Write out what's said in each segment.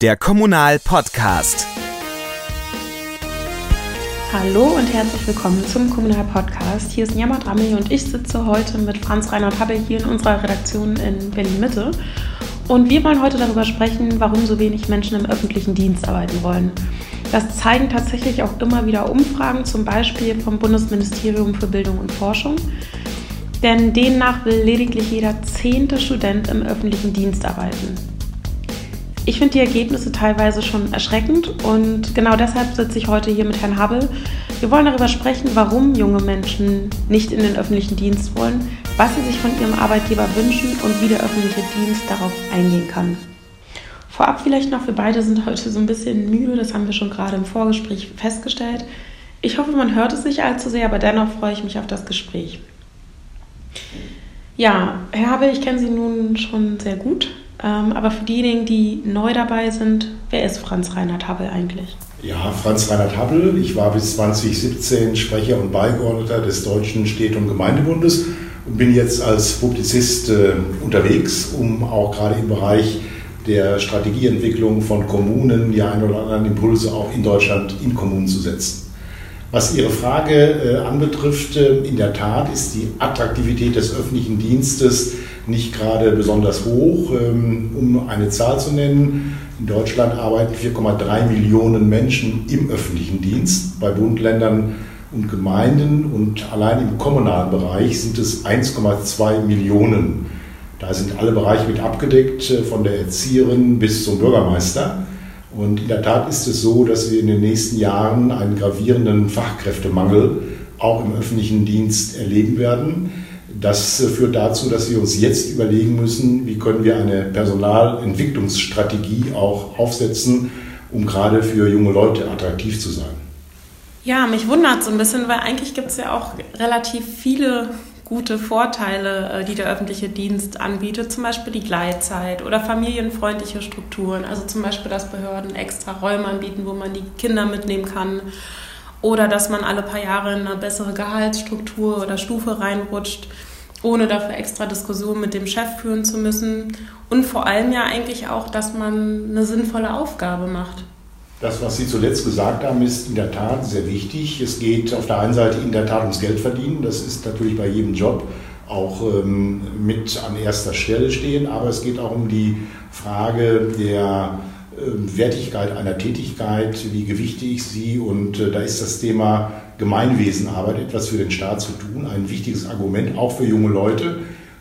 der Kommunal-Podcast. Hallo und herzlich willkommen zum Kommunal-Podcast. Hier ist Njama Drami und ich sitze heute mit Franz Reinhard Habbe hier in unserer Redaktion in Berlin-Mitte. Und wir wollen heute darüber sprechen, warum so wenig Menschen im öffentlichen Dienst arbeiten wollen. Das zeigen tatsächlich auch immer wieder Umfragen, zum Beispiel vom Bundesministerium für Bildung und Forschung. Denn demnach will lediglich jeder zehnte Student im öffentlichen Dienst arbeiten. Ich finde die Ergebnisse teilweise schon erschreckend und genau deshalb sitze ich heute hier mit Herrn Habel. Wir wollen darüber sprechen, warum junge Menschen nicht in den öffentlichen Dienst wollen, was sie sich von ihrem Arbeitgeber wünschen und wie der öffentliche Dienst darauf eingehen kann. Vorab vielleicht noch, wir beide sind heute so ein bisschen müde, das haben wir schon gerade im Vorgespräch festgestellt. Ich hoffe, man hört es nicht allzu sehr, aber dennoch freue ich mich auf das Gespräch. Ja, Herr Habel, ich kenne Sie nun schon sehr gut. Ähm, aber für diejenigen, die neu dabei sind, wer ist Franz Reinhard Habbel eigentlich? Ja, Franz Reinhard Habbel. Ich war bis 2017 Sprecher und Beigeordneter des Deutschen Städte- und Gemeindebundes und bin jetzt als Publizist äh, unterwegs, um auch gerade im Bereich der Strategieentwicklung von Kommunen die ein oder anderen Impulse auch in Deutschland in Kommunen zu setzen. Was Ihre Frage äh, anbetrifft, äh, in der Tat ist die Attraktivität des öffentlichen Dienstes nicht gerade besonders hoch. Ähm, um eine Zahl zu nennen, in Deutschland arbeiten 4,3 Millionen Menschen im öffentlichen Dienst, bei Bund, Ländern und Gemeinden und allein im kommunalen Bereich sind es 1,2 Millionen. Da sind alle Bereiche mit abgedeckt, äh, von der Erzieherin bis zum Bürgermeister. Und in der Tat ist es so, dass wir in den nächsten Jahren einen gravierenden Fachkräftemangel auch im öffentlichen Dienst erleben werden. Das führt dazu, dass wir uns jetzt überlegen müssen, wie können wir eine Personalentwicklungsstrategie auch aufsetzen, um gerade für junge Leute attraktiv zu sein. Ja, mich wundert so ein bisschen, weil eigentlich gibt es ja auch relativ viele gute Vorteile, äh, die der öffentliche Dienst anbietet, zum Beispiel die Gleitzeit oder familienfreundliche Strukturen, also zum Beispiel, dass Behörden extra Räume anbieten, wo man die Kinder mitnehmen kann oder dass man alle paar Jahre in eine bessere Gehaltsstruktur oder Stufe reinrutscht ohne dafür extra Diskussionen mit dem Chef führen zu müssen. Und vor allem ja eigentlich auch, dass man eine sinnvolle Aufgabe macht. Das, was Sie zuletzt gesagt haben, ist in der Tat sehr wichtig. Es geht auf der einen Seite in der Tat ums Geld verdienen. Das ist natürlich bei jedem Job auch ähm, mit an erster Stelle stehen. Aber es geht auch um die Frage der äh, Wertigkeit einer Tätigkeit, wie gewichte ich sie. Und äh, da ist das Thema Gemeinwesenarbeit, etwas für den Staat zu tun, ein wichtiges Argument, auch für junge Leute,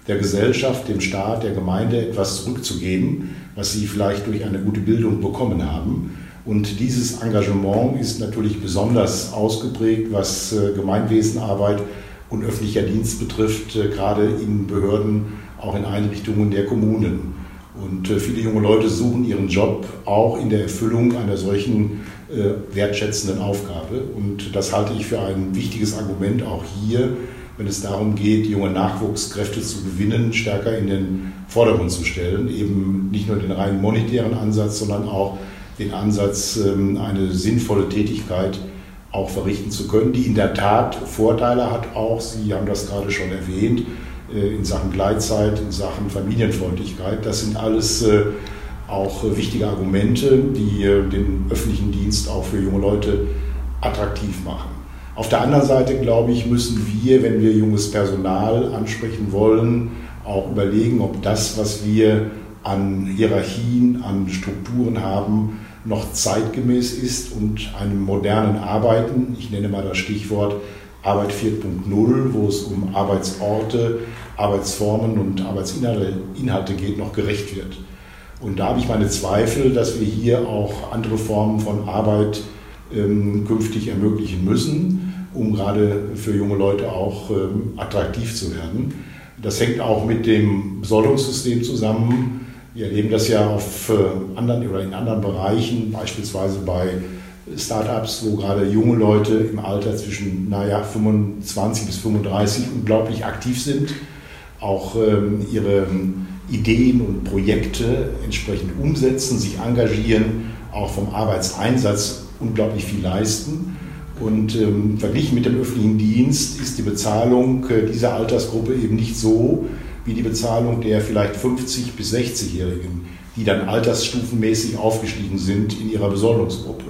der Gesellschaft, dem Staat, der Gemeinde etwas zurückzugeben, was sie vielleicht durch eine gute Bildung bekommen haben. Und dieses Engagement ist natürlich besonders ausgeprägt, was äh, Gemeinwesenarbeit und öffentlicher Dienst betrifft, äh, gerade in Behörden, auch in Einrichtungen der Kommunen. Und äh, viele junge Leute suchen ihren Job auch in der Erfüllung einer solchen wertschätzenden Aufgabe. Und das halte ich für ein wichtiges Argument auch hier, wenn es darum geht, junge Nachwuchskräfte zu gewinnen, stärker in den Vordergrund zu stellen. Eben nicht nur den rein monetären Ansatz, sondern auch den Ansatz, ähm, eine sinnvolle Tätigkeit auch verrichten zu können, die in der Tat Vorteile hat auch, Sie haben das gerade schon erwähnt, äh, in Sachen Gleitzeit, in Sachen Familienfreundlichkeit. Das sind alles auch wichtige Argumente, die äh, den öffentlichen Dienst auch für junge Leute attraktiv machen. Auf der anderen Seite, glaube ich, müssen wir, wenn wir junges Personal ansprechen wollen, auch überlegen, ob das, was wir an Hierarchien, an Strukturen haben, noch zeitgemäß ist und einem modernen Arbeiten, ich nenne mal das Stichwort Arbeit 4.0, wo es um Arbeitsorte, Arbeitsformen und Arbeitsinhalte geht, noch gerecht wird. Und da habe ich meine Zweifel, dass wir hier auch andere Formen von Arbeit ähm, künftig ermöglichen müssen, um gerade für junge Leute auch ähm, attraktiv zu werden. Das hängt auch mit dem Besoldungssystem zusammen. Wir erleben das ja auf äh, anderen oder in anderen Bereichen, beispielsweise bei Startups, wo gerade junge Leute im Alter zwischen naja, 25 bis 35 unglaublich aktiv sind, auch ähm, ihre Ideen und Projekte entsprechend umsetzen, sich engagieren, auch vom Arbeitseinsatz unglaublich viel leisten. Und ähm, verglichen mit dem öffentlichen Dienst ist die Bezahlung äh, dieser Altersgruppe eben nicht so wie die Bezahlung der vielleicht 50- bis 60-Jährigen, die dann altersstufenmäßig aufgestiegen sind in ihrer Besoldungsgruppe.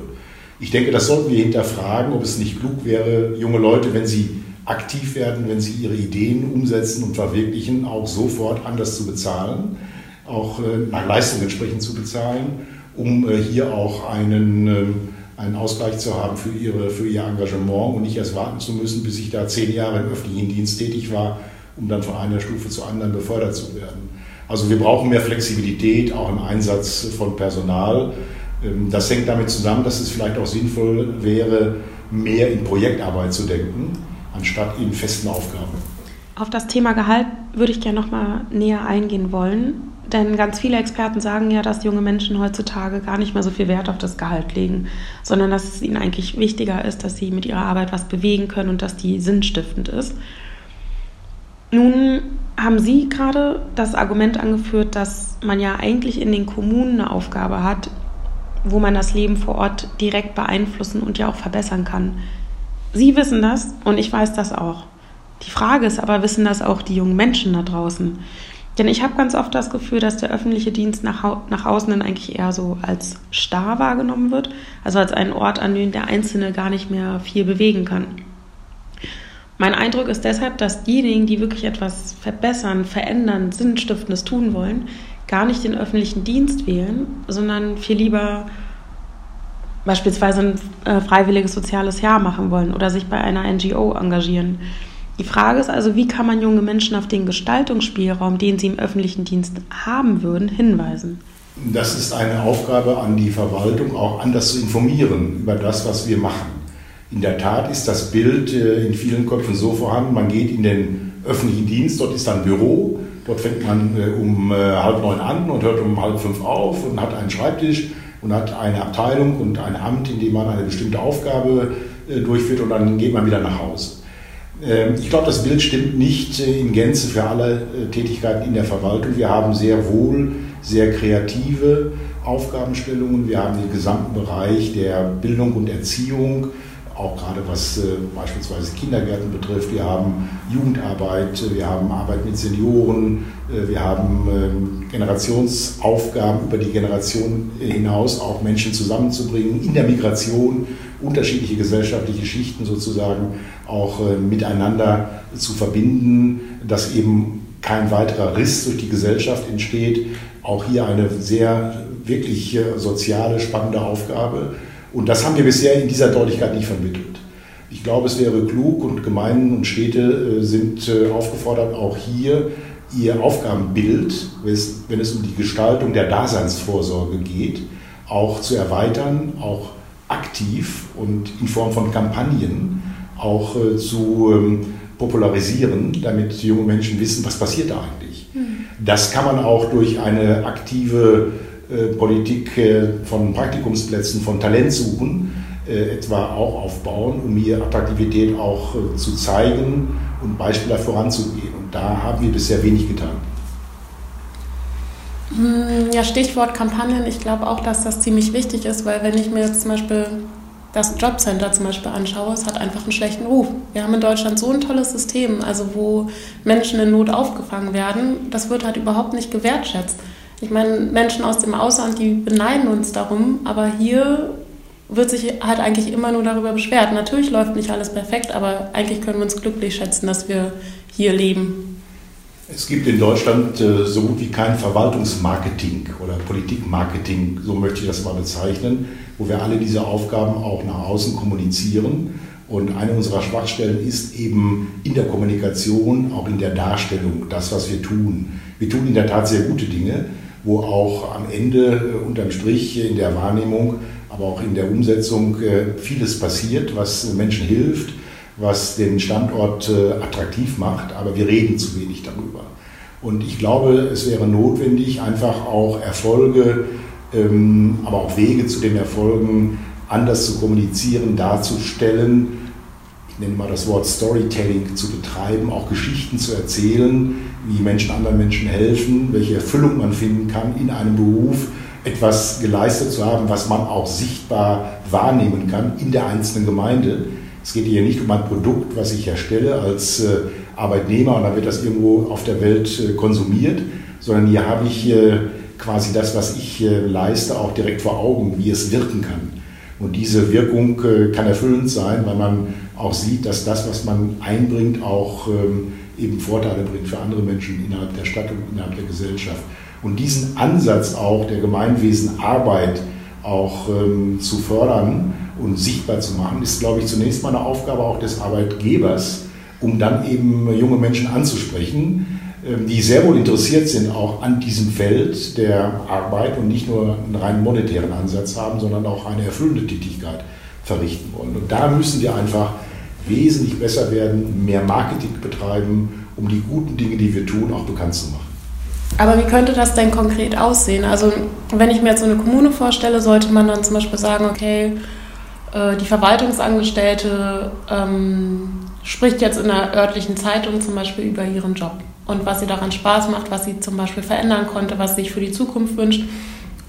Ich denke, das sollten wir hinterfragen, ob es nicht klug wäre, junge Leute, wenn sie aktiv werden, wenn sie ihre Ideen umsetzen und verwirklichen, auch sofort anders zu bezahlen, auch äh, nach Leistung entsprechend zu bezahlen, um äh, hier auch einen, ähm, einen Ausgleich zu haben für, ihre, für ihr Engagement und nicht erst warten zu müssen, bis ich da zehn Jahre im öffentlichen Dienst tätig war, um dann von einer Stufe zur anderen befördert zu werden. Also wir brauchen mehr Flexibilität auch im Einsatz von Personal. Ähm, das hängt damit zusammen, dass es vielleicht auch sinnvoll wäre, mehr in Projektarbeit zu denken anstatt in festen Aufgaben. Auf das Thema Gehalt würde ich gerne noch mal näher eingehen wollen, denn ganz viele Experten sagen ja, dass junge Menschen heutzutage gar nicht mehr so viel Wert auf das Gehalt legen, sondern dass es ihnen eigentlich wichtiger ist, dass sie mit ihrer Arbeit was bewegen können und dass die sinnstiftend ist. Nun haben Sie gerade das Argument angeführt, dass man ja eigentlich in den Kommunen eine Aufgabe hat, wo man das Leben vor Ort direkt beeinflussen und ja auch verbessern kann. Sie wissen das und ich weiß das auch. Die Frage ist aber, wissen das auch die jungen Menschen da draußen? Denn ich habe ganz oft das Gefühl, dass der öffentliche Dienst nach, nach außen dann eigentlich eher so als starr wahrgenommen wird, also als ein Ort, an dem der Einzelne gar nicht mehr viel bewegen kann. Mein Eindruck ist deshalb, dass diejenigen, die wirklich etwas verbessern, verändern, Sinnstiftendes tun wollen, gar nicht den öffentlichen Dienst wählen, sondern viel lieber beispielsweise ein äh, freiwilliges soziales Jahr machen wollen oder sich bei einer NGO engagieren. Die Frage ist also, wie kann man junge Menschen auf den Gestaltungsspielraum, den sie im öffentlichen Dienst haben würden, hinweisen? Das ist eine Aufgabe an die Verwaltung, auch anders zu informieren über das, was wir machen. In der Tat ist das Bild äh, in vielen Köpfen so vorhanden, man geht in den öffentlichen Dienst, dort ist ein Büro, dort fängt man äh, um halb neun an und hört um halb fünf auf und hat einen Schreibtisch und hat eine Abteilung und ein Amt, in dem man eine bestimmte Aufgabe äh, durchführt und dann geht man wieder nach Hause. Ähm, ich glaube, das Bild stimmt nicht äh, in Gänze für alle äh, Tätigkeiten in der Verwaltung. Wir haben sehr wohl sehr kreative Aufgabenstellungen. Wir haben den gesamten Bereich der Bildung und Erziehung, auch gerade was äh, beispielsweise Kindergärten betrifft. Wir haben Jugendarbeit, wir haben Arbeit mit Senioren, äh, wir haben äh, Generationsaufgaben über die Generation hinaus, auch Menschen zusammenzubringen, in der Migration unterschiedliche gesellschaftliche Schichten sozusagen auch äh, miteinander zu verbinden, dass eben kein weiterer Riss durch die Gesellschaft entsteht. Auch hier eine sehr wirklich soziale, spannende Aufgabe. Und das haben wir bisher in dieser Deutlichkeit nicht vermittelt. Ich glaube, es wäre klug und Gemeinden und Städte sind aufgefordert, auch hier ihr Aufgabenbild, wenn es um die Gestaltung der Daseinsvorsorge geht, auch zu erweitern, auch aktiv und in Form von Kampagnen auch äh, zu ähm, popularisieren, damit junge Menschen wissen, was passiert da eigentlich. Mhm. Das kann man auch durch eine aktive äh, Politik äh, von Praktikumsplätzen, von Talentsuchen etwa auch aufbauen, um hier Attraktivität auch zu zeigen und Beispiele voranzugehen da haben wir bisher wenig getan. Hm, ja, Stichwort Kampagnen. Ich glaube auch, dass das ziemlich wichtig ist, weil wenn ich mir jetzt zum Beispiel das Jobcenter zum Beispiel anschaue, es hat einfach einen schlechten Ruf. Wir haben in Deutschland so ein tolles System, also wo Menschen in Not aufgefangen werden, das wird halt überhaupt nicht gewertschätzt. Ich meine, Menschen aus dem Ausland, die beneiden uns darum, aber hier wird sich halt eigentlich immer nur darüber beschwert. Natürlich läuft nicht alles perfekt, aber eigentlich können wir uns glücklich schätzen, dass wir hier leben. Es gibt in Deutschland äh, so gut wie kein Verwaltungsmarketing oder Politikmarketing, so möchte ich das mal bezeichnen, wo wir alle diese Aufgaben auch nach außen kommunizieren. Und eine unserer Schwachstellen ist eben in der Kommunikation, auch in der Darstellung, das, was wir tun. Wir tun in der Tat sehr gute Dinge, wo auch am Ende äh, unterm Strich in der Wahrnehmung aber auch in der Umsetzung äh, vieles passiert, was Menschen hilft, was den Standort äh, attraktiv macht, aber wir reden zu wenig darüber. Und ich glaube, es wäre notwendig, einfach auch Erfolge, ähm, aber auch Wege zu den Erfolgen anders zu kommunizieren, darzustellen. Nenne mal das Wort Storytelling zu betreiben, auch Geschichten zu erzählen, wie Menschen anderen Menschen helfen, welche Erfüllung man finden kann in einem Beruf, etwas geleistet zu haben, was man auch sichtbar wahrnehmen kann in der einzelnen Gemeinde. Es geht hier nicht um ein Produkt, was ich erstelle als äh, Arbeitnehmer und dann wird das irgendwo auf der Welt äh, konsumiert, sondern hier habe ich äh, quasi das, was ich leiste, auch direkt vor Augen, wie es wirken kann. Und diese Wirkung äh, kann erfüllend sein, weil man auch sieht, dass das, was man einbringt, auch ähm, eben Vorteile bringt für andere Menschen innerhalb der Stadt und innerhalb der Gesellschaft. Und diesen Ansatz auch der Gemeinwesenarbeit auch ähm, zu fördern und sichtbar zu machen, ist, glaube ich, zunächst mal eine Aufgabe auch des Arbeitgebers, um dann eben junge Menschen anzusprechen, die sehr wohl interessiert sind auch an diesem Feld der Arbeit und nicht nur einen rein monetären Ansatz haben, sondern auch eine erfüllende Tätigkeit verrichten wollen. Und da müssen wir einfach wesentlich besser werden, mehr Marketing betreiben, um die guten Dinge, die wir tun, auch bekannt zu machen. Aber wie könnte das denn konkret aussehen? Also wenn ich mir jetzt so eine Kommune vorstelle, sollte man dann zum Beispiel sagen, okay, äh, die Verwaltungsangestellte ähm, spricht jetzt in der örtlichen Zeitung zum Beispiel über ihren Job und was sie daran Spaß macht, was sie zum Beispiel verändern konnte, was sie sich für die Zukunft wünscht,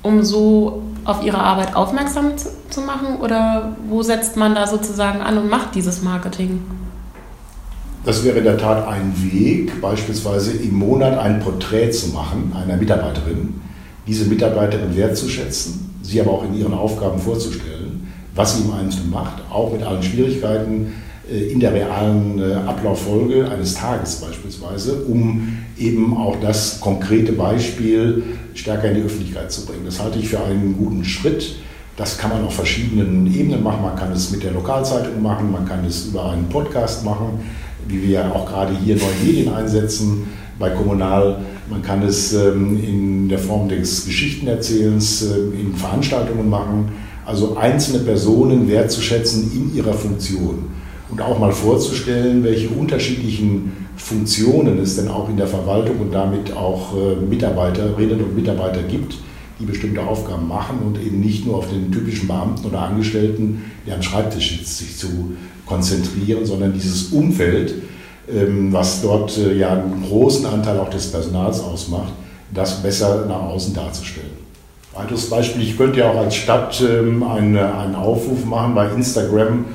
um so auf ihre Arbeit aufmerksam zu machen? Oder wo setzt man da sozusagen an und macht dieses Marketing? Das wäre in der Tat ein Weg, beispielsweise im Monat ein Porträt zu machen einer Mitarbeiterin, diese Mitarbeiterin wertzuschätzen, sie aber auch in ihren Aufgaben vorzustellen, was sie im Einzelnen macht, auch mit allen Schwierigkeiten, in der realen äh, Ablauffolge eines Tages beispielsweise, um eben auch das konkrete Beispiel stärker in die Öffentlichkeit zu bringen. Das halte ich für einen guten Schritt. Das kann man auf verschiedenen Ebenen machen. Man kann es mit der Lokalzeitung machen, man kann es über einen Podcast machen, wie wir auch gerade hier neue Medien einsetzen bei Kommunal. Man kann es ähm, in der Form des Geschichtenerzählens äh, in Veranstaltungen machen. Also einzelne Personen wertzuschätzen in ihrer Funktion und auch mal vorzustellen, welche unterschiedlichen Funktionen es denn auch in der Verwaltung und damit auch äh, Mitarbeiterinnen und Mitarbeiter gibt, die bestimmte Aufgaben machen und eben nicht nur auf den typischen Beamten oder Angestellten, die am Schreibtisch sitzt, sich zu konzentrieren, sondern dieses Umfeld, ähm, was dort äh, ja einen großen Anteil auch des Personals ausmacht, das besser nach außen darzustellen. Weiteres Beispiel, ich könnte ja auch als Stadt ähm, einen Aufruf machen bei Instagram,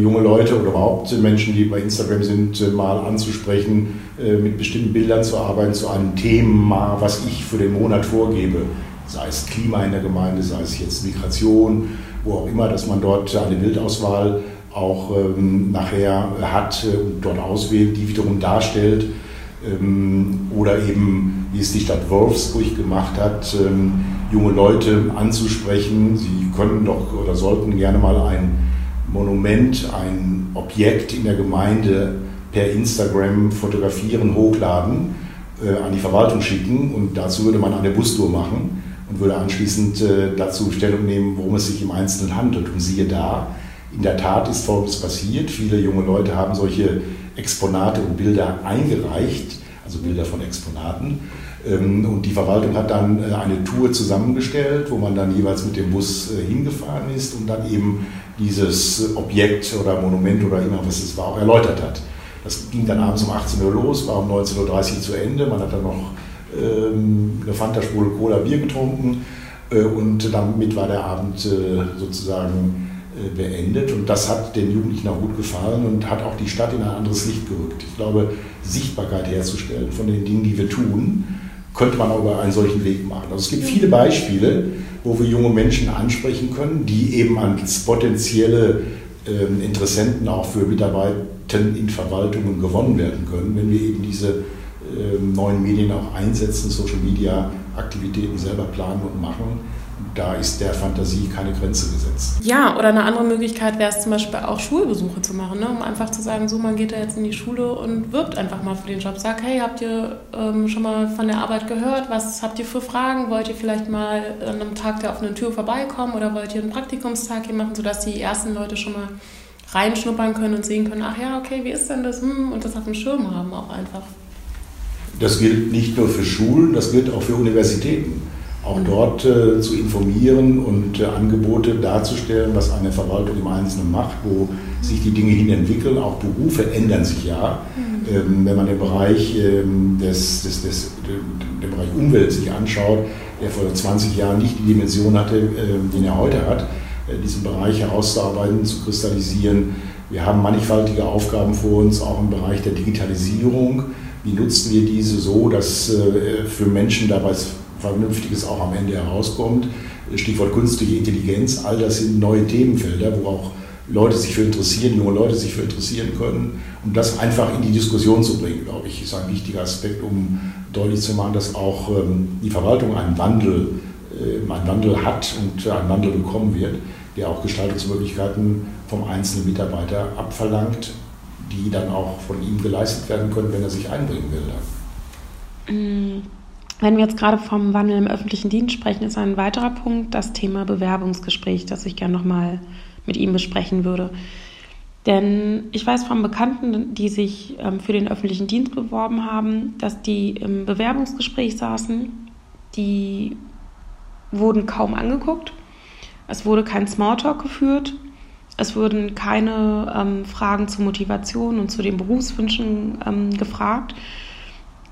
junge Leute oder überhaupt Menschen, die bei Instagram sind, äh, mal anzusprechen, äh, mit bestimmten Bildern zu arbeiten, zu einem Thema, was ich für den Monat vorgebe. Sei es Klima in der Gemeinde, sei es jetzt Migration, wo auch immer, dass man dort eine Bildauswahl auch ähm, nachher hat und dort auswählt, die wiederum darstellt. Ähm, oder eben, wie es die Stadt Wolfsburg gemacht hat, ähm, junge Leute anzusprechen. Sie können doch oder sollten gerne mal ein Monument, ein Objekt in der Gemeinde per Instagram fotografieren, hochladen, äh, an die Verwaltung schicken und dazu würde man eine Bustour machen und würde anschließend äh, dazu Stellung nehmen, worum es sich im Einzelnen handelt. Und siehe da, in der Tat ist Folgendes passiert. Viele junge Leute haben solche Exponate und Bilder eingereicht, also Bilder von Exponaten. Ähm, und die Verwaltung hat dann äh, eine Tour zusammengestellt, wo man dann jeweils mit dem Bus äh, hingefahren ist und dann eben dieses Objekt oder Monument oder immer was es war auch erläutert hat. Das ging dann abends um 18 Uhr los, war um 19.30 Uhr zu Ende. Man hat dann noch ähm, eine Fanta-Spule Cola Bier getrunken äh, und damit war der Abend sozusagen beendet. Und das hat den Jugendlichen auch gut gefallen und hat auch die Stadt in ein anderes Licht gerückt. Ich glaube, Sichtbarkeit herzustellen von den Dingen, die wir tun, könnte man auch über einen solchen Weg machen. Also es gibt viele Beispiele, wo wir junge Menschen ansprechen können, die eben als potenzielle äh, Interessenten auch für Mitarbeiter in Verwaltungen gewonnen werden können, wenn wir eben diese neuen Medien auch einsetzen, Social Media Aktivitäten selber planen und machen da ist der Fantasie keine Grenze gesetzt. Ja, oder eine andere Möglichkeit wäre es zum Beispiel auch Schulbesuche zu machen, ne? um einfach zu sagen, so man geht da jetzt in die Schule und wirbt einfach mal für den Job. Sagt, hey, habt ihr ähm, schon mal von der Arbeit gehört? Was habt ihr für Fragen? Wollt ihr vielleicht mal an einem Tag der offenen Tür vorbeikommen oder wollt ihr einen Praktikumstag hier machen, sodass die ersten Leute schon mal reinschnuppern können und sehen können, ach ja, okay, wie ist denn das? Hm, und das auf dem Schirm haben auch einfach. Das gilt nicht nur für Schulen, das gilt auch für Universitäten auch dort äh, zu informieren und äh, Angebote darzustellen, was eine Verwaltung im Einzelnen macht, wo sich die Dinge hin entwickeln. Auch Berufe ändern sich ja. Mhm. Ähm, wenn man den Bereich, ähm, des, des, des, den Bereich Umwelt sich anschaut, der vor 20 Jahren nicht die Dimension hatte, äh, den er heute hat, äh, diesen Bereich herauszuarbeiten, zu kristallisieren. Wir haben mannigfaltige Aufgaben vor uns, auch im Bereich der Digitalisierung. Wie nutzen wir diese so, dass äh, für Menschen dabei Vernünftiges auch am Ende herauskommt. Stichwort künstliche Intelligenz, all das sind neue Themenfelder, wo auch Leute sich für interessieren, junge Leute sich für interessieren können. Und das einfach in die Diskussion zu bringen, glaube ich, ist ein wichtiger Aspekt, um deutlich zu machen, dass auch ähm, die Verwaltung einen Wandel, äh, einen Wandel hat und einen Wandel bekommen wird, der auch Gestaltungsmöglichkeiten vom einzelnen Mitarbeiter abverlangt, die dann auch von ihm geleistet werden können, wenn er sich einbringen will. Mm, wenn wir jetzt gerade vom Wandel im öffentlichen Dienst sprechen, ist ein weiterer Punkt das Thema Bewerbungsgespräch, das ich gerne nochmal mit ihm besprechen würde. Denn ich weiß von Bekannten, die sich ähm, für den öffentlichen Dienst beworben haben, dass die im Bewerbungsgespräch saßen, die wurden kaum angeguckt. Es wurde kein Smalltalk geführt. Es wurden keine ähm, Fragen zur Motivation und zu den Berufswünschen ähm, gefragt,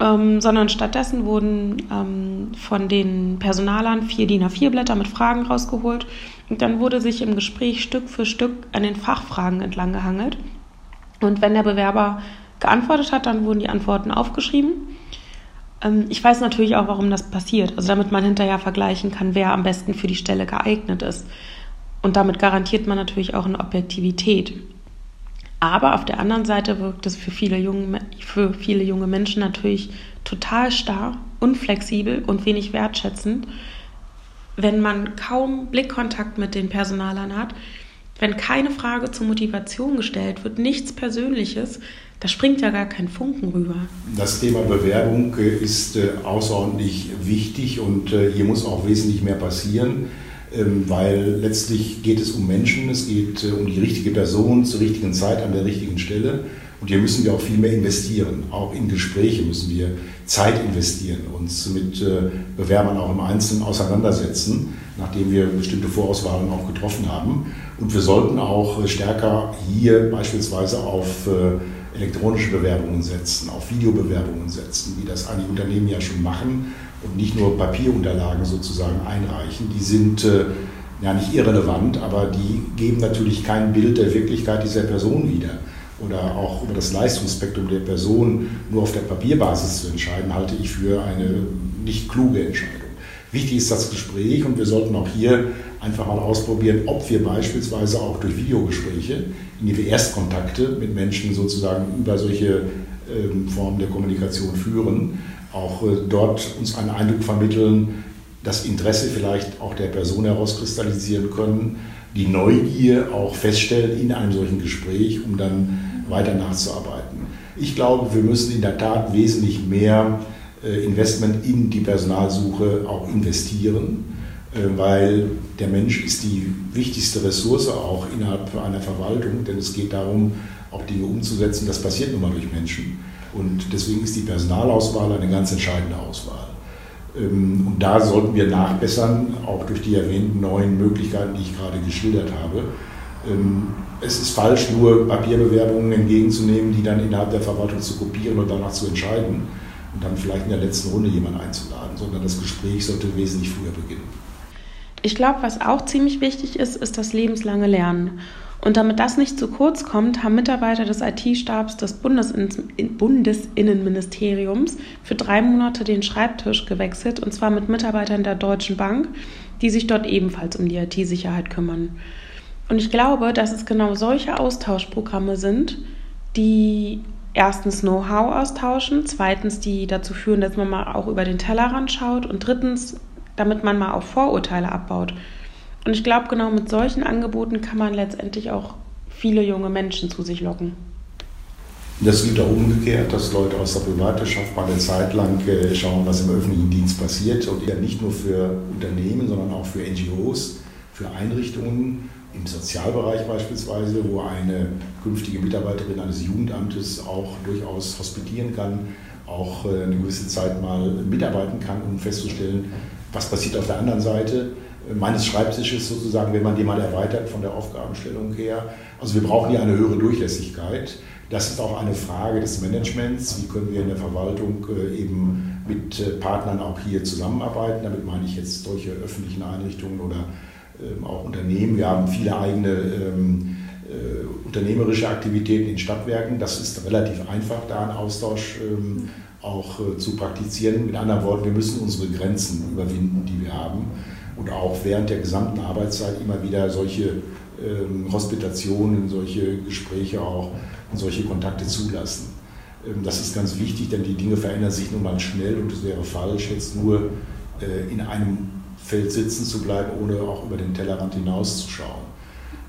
ähm, sondern stattdessen wurden ähm, von den Personalern vier DIN A4-Blätter mit Fragen rausgeholt und dann wurde sich im Gespräch Stück für Stück an den Fachfragen entlang gehangelt. Und wenn der Bewerber geantwortet hat, dann wurden die Antworten aufgeschrieben. Ähm, ich weiß natürlich auch, warum das passiert. Also damit man hinterher vergleichen kann, wer am besten für die Stelle geeignet ist. Und damit garantiert man natürlich auch eine Objektivität. Aber auf der anderen Seite wirkt es für viele junge, für viele junge Menschen natürlich total starr, unflexibel und wenig wertschätzend, wenn man kaum Blickkontakt mit den Personalern hat, wenn keine Frage zur Motivation gestellt wird, nichts Persönliches, da springt ja gar kein Funken rüber. Das Thema Bewerbung äh, ist äh, außerordentlich wichtig und äh, hier muss auch wesentlich mehr passieren. Ähm, weil letztlich geht es um Menschen, es geht äh, um die richtige Person zur richtigen Zeit an der richtigen Stelle. Und hier müssen wir auch viel mehr investieren. Auch in Gespräche müssen wir Zeit investieren, uns mit äh, Bewerbern auch im Einzelnen auseinandersetzen, nachdem wir bestimmte Vorauswahlen auch getroffen haben. Und wir sollten auch äh, stärker hier beispielsweise auf elektronische Bewerbungen setzen, auf Videobewerbungen setzen, wie das einige Unternehmen ja schon machen und nicht nur Papierunterlagen sozusagen einreichen. Die sind äh, ja nicht irrelevant, aber die geben natürlich kein Bild der Wirklichkeit dieser Person wieder. Oder auch über das Leistungsspektrum der Person nur auf der Papierbasis zu entscheiden, halte ich für eine nicht kluge Entscheidung. Wichtig ist das Gespräch und wir sollten auch hier einfach mal ausprobieren, ob wir beispielsweise auch durch Videogespräche, indem wir Erstkontakte mit Menschen sozusagen über solche ähm, Formen der Kommunikation führen, auch äh, dort uns einen Eindruck vermitteln, das Interesse vielleicht auch der Person herauskristallisieren können, die Neugier auch feststellen in einem solchen Gespräch, um dann weiter nachzuarbeiten. Ich glaube, wir müssen in der Tat wesentlich mehr äh, Investment in die Personalsuche auch investieren, weil der Mensch ist die wichtigste Ressource auch innerhalb einer Verwaltung, denn es geht darum, auch Dinge umzusetzen. Das passiert nun mal durch Menschen. Und deswegen ist die Personalauswahl eine ganz entscheidende Auswahl. Ähm, und da sollten wir nachbessern, auch durch die erwähnten neuen Möglichkeiten, die ich gerade geschildert habe. Ähm, es ist falsch, nur Papierbewerbungen entgegenzunehmen, die dann innerhalb der Verwaltung zu kopieren und danach zu entscheiden und dann vielleicht in der letzten Runde jemanden einzuladen, sondern das Gespräch sollte wesentlich früher beginnen. Ich glaube, was auch ziemlich wichtig ist, ist das lebenslange Lernen. Und damit das nicht zu kurz kommt, haben Mitarbeiter des IT-Stabs des Bundesinnenministeriums für drei Monate den Schreibtisch gewechselt, und zwar mit Mitarbeitern der Deutschen Bank, die sich dort ebenfalls um die IT-Sicherheit kümmern. Und ich glaube, dass es genau solche Austauschprogramme sind, die erstens Know-how austauschen, zweitens die dazu führen, dass man mal auch über den Tellerrand schaut und drittens, damit man mal auch Vorurteile abbaut. Und ich glaube, genau mit solchen Angeboten kann man letztendlich auch viele junge Menschen zu sich locken. Das gilt auch umgekehrt, dass Leute aus der Privatwirtschaft mal eine Zeit lang äh, schauen, was im öffentlichen Dienst passiert. Und ja nicht nur für Unternehmen, sondern auch für NGOs, für Einrichtungen im Sozialbereich beispielsweise, wo eine künftige Mitarbeiterin eines Jugendamtes auch durchaus hospitieren kann, auch äh, eine gewisse Zeit mal mitarbeiten kann, um festzustellen, was passiert auf der anderen Seite meines Schreibtisches sozusagen, wenn man den mal erweitert von der Aufgabenstellung her. Also wir brauchen hier eine höhere Durchlässigkeit. Das ist auch eine Frage des Managements. Wie können wir in der Verwaltung äh, eben mit äh, Partnern auch hier zusammenarbeiten? Damit meine ich jetzt solche öffentlichen Einrichtungen oder ähm, auch Unternehmen. Wir haben viele eigene ähm, äh, unternehmerische Aktivitäten in Stadtwerken. Das ist relativ einfach, da einen Austausch ähm, auch äh, zu praktizieren. Mit anderen Worten, wir müssen unsere Grenzen überwinden, die wir haben. Und auch während der gesamten Arbeitszeit immer wieder solche ähm, Hospitationen, solche Gespräche auch und solche Kontakte zulassen. Ähm, das ist ganz wichtig, denn die Dinge verändern sich nun mal schnell und es wäre falsch, jetzt nur äh, in einem Feld sitzen zu bleiben, ohne auch über den Tellerrand hinauszuschauen.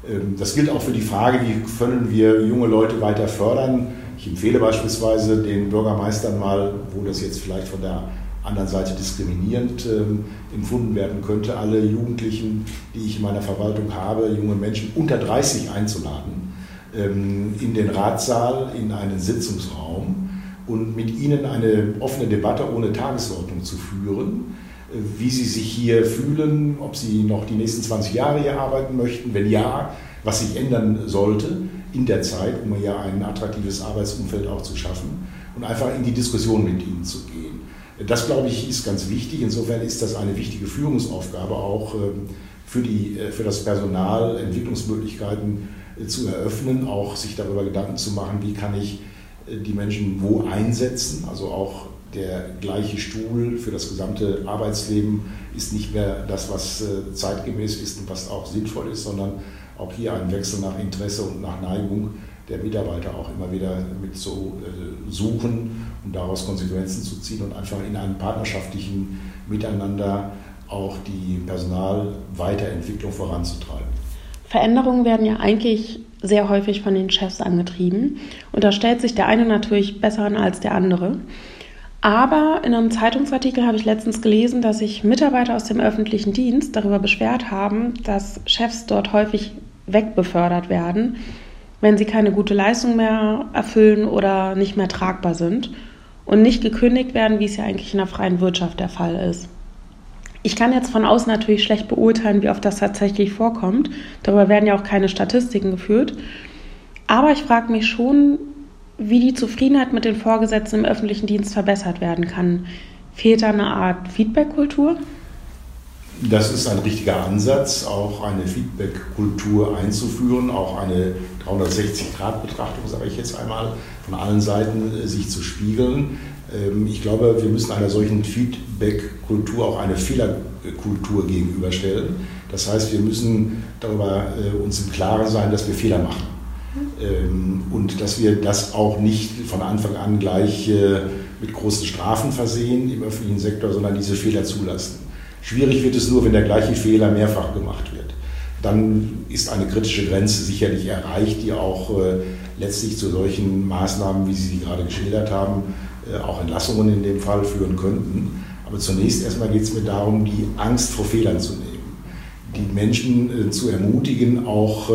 Ähm, das gilt auch für die Frage, wie können wir junge Leute weiter fördern. Ich empfehle beispielsweise den Bürgermeistern mal, wo das jetzt vielleicht von der anderen Seite diskriminierend ähm, empfunden werden könnte, alle Jugendlichen, die ich in meiner Verwaltung habe, junge Menschen unter 30 einzuladen, ähm, in den Ratssaal, in einen Sitzungsraum und mit ihnen eine offene Debatte ohne Tagesordnung zu führen wie Sie sich hier fühlen, ob Sie noch die nächsten 20 Jahre hier arbeiten möchten. Wenn ja, was sich ändern sollte in der Zeit, um ja ein attraktives Arbeitsumfeld auch zu schaffen und einfach in die Diskussion mit Ihnen zu gehen. Das, glaube ich, ist ganz wichtig. Insofern ist das eine wichtige Führungsaufgabe auch ähm, für, die, äh, für das Personal, Entwicklungsmöglichkeiten äh, zu eröffnen, auch sich darüber Gedanken zu machen, wie kann ich äh, die Menschen wo einsetzen, also auch der gleiche Stuhl für das gesamte Arbeitsleben ist nicht mehr das, was zeitgemäß ist und was auch sinnvoll ist, sondern auch hier ein Wechsel nach Interesse und nach Neigung der Mitarbeiter auch immer wieder mit zu äh, suchen und daraus Konsequenzen zu ziehen und einfach in einem partnerschaftlichen Miteinander auch die Personalweiterentwicklung voranzutreiben. Veränderungen werden ja eigentlich sehr häufig von den Chefs angetrieben und da stellt sich der eine natürlich besser an als der andere. Aber in einem Zeitungsartikel habe ich letztens gelesen, dass sich Mitarbeiter aus dem öffentlichen Dienst darüber beschwert haben, dass Chefs dort häufig wegbefördert werden, wenn sie keine gute Leistung mehr erfüllen oder nicht mehr tragbar sind und nicht gekündigt werden, wie es ja eigentlich in der freien Wirtschaft der Fall ist. Ich kann jetzt von außen natürlich schlecht beurteilen, wie oft das tatsächlich vorkommt. Darüber werden ja auch keine Statistiken geführt. Aber ich frage mich schon, wie die Zufriedenheit mit den Vorgesetzten im öffentlichen Dienst verbessert werden kann. Fehlt da eine Art Feedback-Kultur? Das ist ein richtiger Ansatz, auch eine Feedback-Kultur einzuführen, auch eine 360-Grad-Betrachtung, sage ich jetzt einmal, von allen Seiten äh, sich zu spiegeln. Ähm, ich glaube, wir müssen einer solchen Feedback-Kultur auch eine Fehlerkultur gegenüberstellen. Das heißt, wir müssen darüber äh, uns im Klaren sein, dass wir Fehler machen ähm, und dass wir das auch nicht von Anfang an gleich äh, mit großen Strafen versehen im öffentlichen Sektor, sondern diese Fehler zulassen. Schwierig wird es nur, wenn der gleiche Fehler mehrfach gemacht wird. Dann ist eine kritische Grenze sicherlich erreicht, die auch äh, letztlich zu solchen Maßnahmen, wie Sie sie gerade geschildert haben, äh, auch Entlassungen in dem Fall führen könnten. Aber zunächst erstmal geht es mir darum, die Angst vor Fehlern zu nehmen die Menschen zu ermutigen, auch